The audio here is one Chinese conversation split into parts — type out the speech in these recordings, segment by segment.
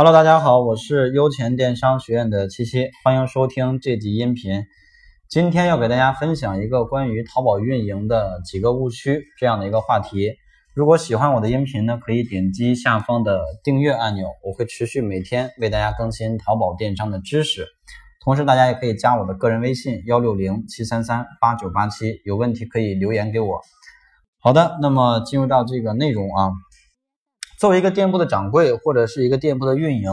Hello，大家好，我是优钱电商学院的七七，欢迎收听这集音频。今天要给大家分享一个关于淘宝运营的几个误区这样的一个话题。如果喜欢我的音频呢，可以点击下方的订阅按钮，我会持续每天为大家更新淘宝电商的知识。同时，大家也可以加我的个人微信幺六零七三三八九八七，有问题可以留言给我。好的，那么进入到这个内容啊。作为一个店铺的掌柜或者是一个店铺的运营，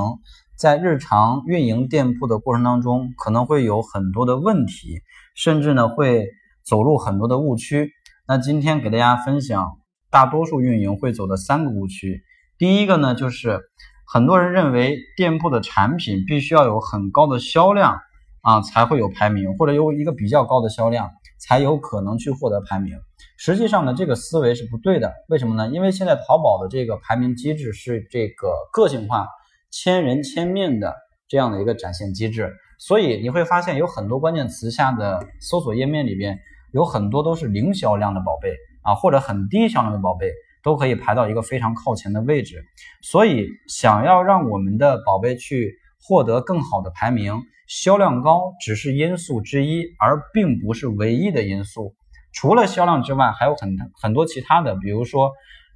在日常运营店铺的过程当中，可能会有很多的问题，甚至呢会走入很多的误区。那今天给大家分享大多数运营会走的三个误区。第一个呢，就是很多人认为店铺的产品必须要有很高的销量啊，才会有排名，或者有一个比较高的销量，才有可能去获得排名。实际上呢，这个思维是不对的。为什么呢？因为现在淘宝的这个排名机制是这个个性化、千人千面的这样的一个展现机制，所以你会发现有很多关键词下的搜索页面里边有很多都是零销量的宝贝啊，或者很低销量的宝贝，都可以排到一个非常靠前的位置。所以，想要让我们的宝贝去获得更好的排名，销量高只是因素之一，而并不是唯一的因素。除了销量之外，还有很很多其他的，比如说，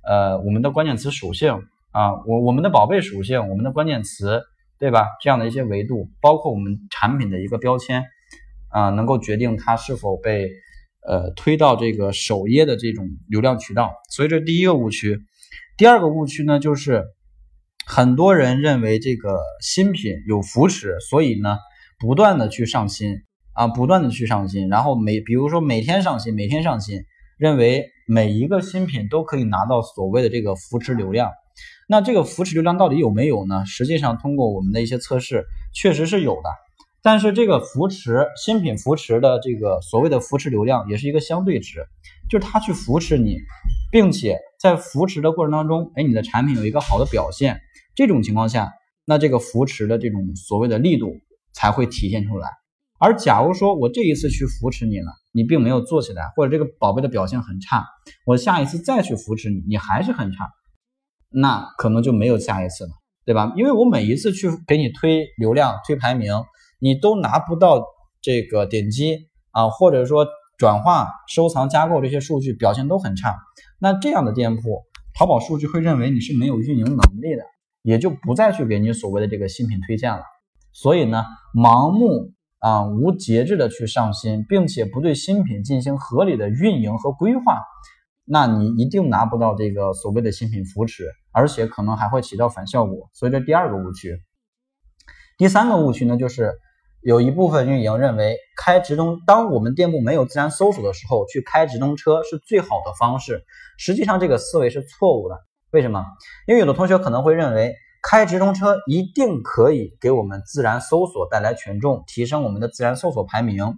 呃，我们的关键词属性啊，我我们的宝贝属性，我们的关键词，对吧？这样的一些维度，包括我们产品的一个标签啊，能够决定它是否被呃推到这个首页的这种流量渠道。所以这第一个误区。第二个误区呢，就是很多人认为这个新品有扶持，所以呢，不断的去上新。啊，不断的去上新，然后每比如说每天上新，每天上新，认为每一个新品都可以拿到所谓的这个扶持流量。那这个扶持流量到底有没有呢？实际上，通过我们的一些测试，确实是有的。但是这个扶持新品扶持的这个所谓的扶持流量，也是一个相对值，就是它去扶持你，并且在扶持的过程当中，哎，你的产品有一个好的表现，这种情况下，那这个扶持的这种所谓的力度才会体现出来。而假如说我这一次去扶持你了，你并没有做起来，或者这个宝贝的表现很差，我下一次再去扶持你，你还是很差，那可能就没有下一次了，对吧？因为我每一次去给你推流量、推排名，你都拿不到这个点击啊，或者说转化、收藏、加购这些数据表现都很差，那这样的店铺，淘宝数据会认为你是没有运营能力的，也就不再去给你所谓的这个新品推荐了。所以呢，盲目。啊，无节制的去上新，并且不对新品进行合理的运营和规划，那你一定拿不到这个所谓的新品扶持，而且可能还会起到反效果。所以这第二个误区。第三个误区呢，就是有一部分运营认为开直通，当我们店铺没有自然搜索的时候，去开直通车是最好的方式。实际上这个思维是错误的。为什么？因为有的同学可能会认为。开直通车一定可以给我们自然搜索带来权重，提升我们的自然搜索排名。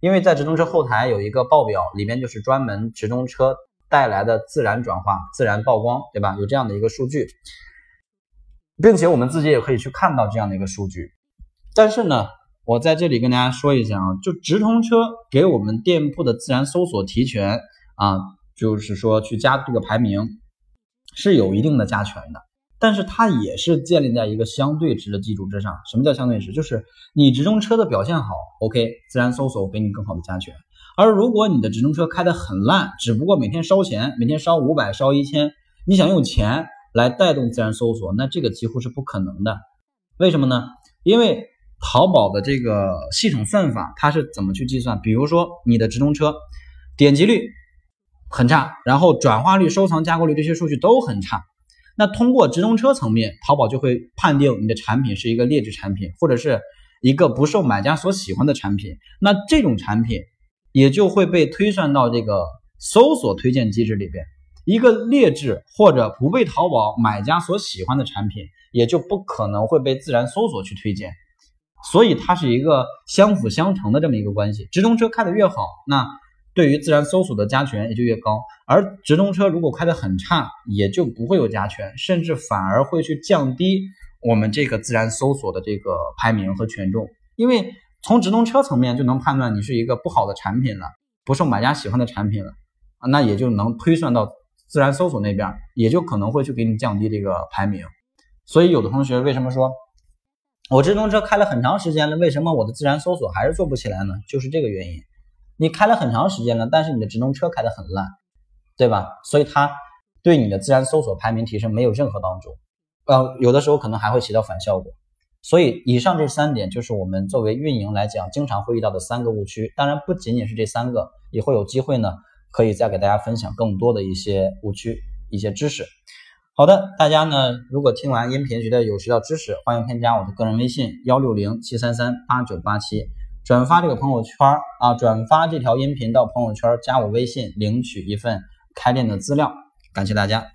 因为在直通车后台有一个报表，里面就是专门直通车带来的自然转化、自然曝光，对吧？有这样的一个数据，并且我们自己也可以去看到这样的一个数据。但是呢，我在这里跟大家说一下啊，就直通车给我们店铺的自然搜索提权啊，就是说去加这个排名是有一定的加权的。但是它也是建立在一个相对值的基础之上。什么叫相对值？就是你直通车的表现好，OK，自然搜索给你更好的加权。而如果你的直通车开的很烂，只不过每天烧钱，每天烧五百、烧一千，你想用钱来带动自然搜索，那这个几乎是不可能的。为什么呢？因为淘宝的这个系统算法它是怎么去计算？比如说你的直通车点击率很差，然后转化率、收藏、加购率这些数据都很差。那通过直通车层面，淘宝就会判定你的产品是一个劣质产品，或者是一个不受买家所喜欢的产品。那这种产品也就会被推算到这个搜索推荐机制里边。一个劣质或者不被淘宝买家所喜欢的产品，也就不可能会被自然搜索去推荐。所以它是一个相辅相成的这么一个关系。直通车开的越好，那。对于自然搜索的加权也就越高，而直通车如果开的很差，也就不会有加权，甚至反而会去降低我们这个自然搜索的这个排名和权重。因为从直通车层面就能判断你是一个不好的产品了，不受买家喜欢的产品了，那也就能推算到自然搜索那边，也就可能会去给你降低这个排名。所以有的同学为什么说我直通车开了很长时间了，为什么我的自然搜索还是做不起来呢？就是这个原因。你开了很长时间了，但是你的直通车开得很烂，对吧？所以它对你的自然搜索排名提升没有任何帮助，呃，有的时候可能还会起到反效果。所以以上这三点就是我们作为运营来讲经常会遇到的三个误区。当然不仅仅是这三个，以后有机会呢可以再给大家分享更多的一些误区、一些知识。好的，大家呢如果听完音频觉得有学到知识，欢迎添加我的个人微信幺六零七三三八九八七。转发这个朋友圈啊，转发这条音频到朋友圈，加我微信领取一份开店的资料，感谢大家。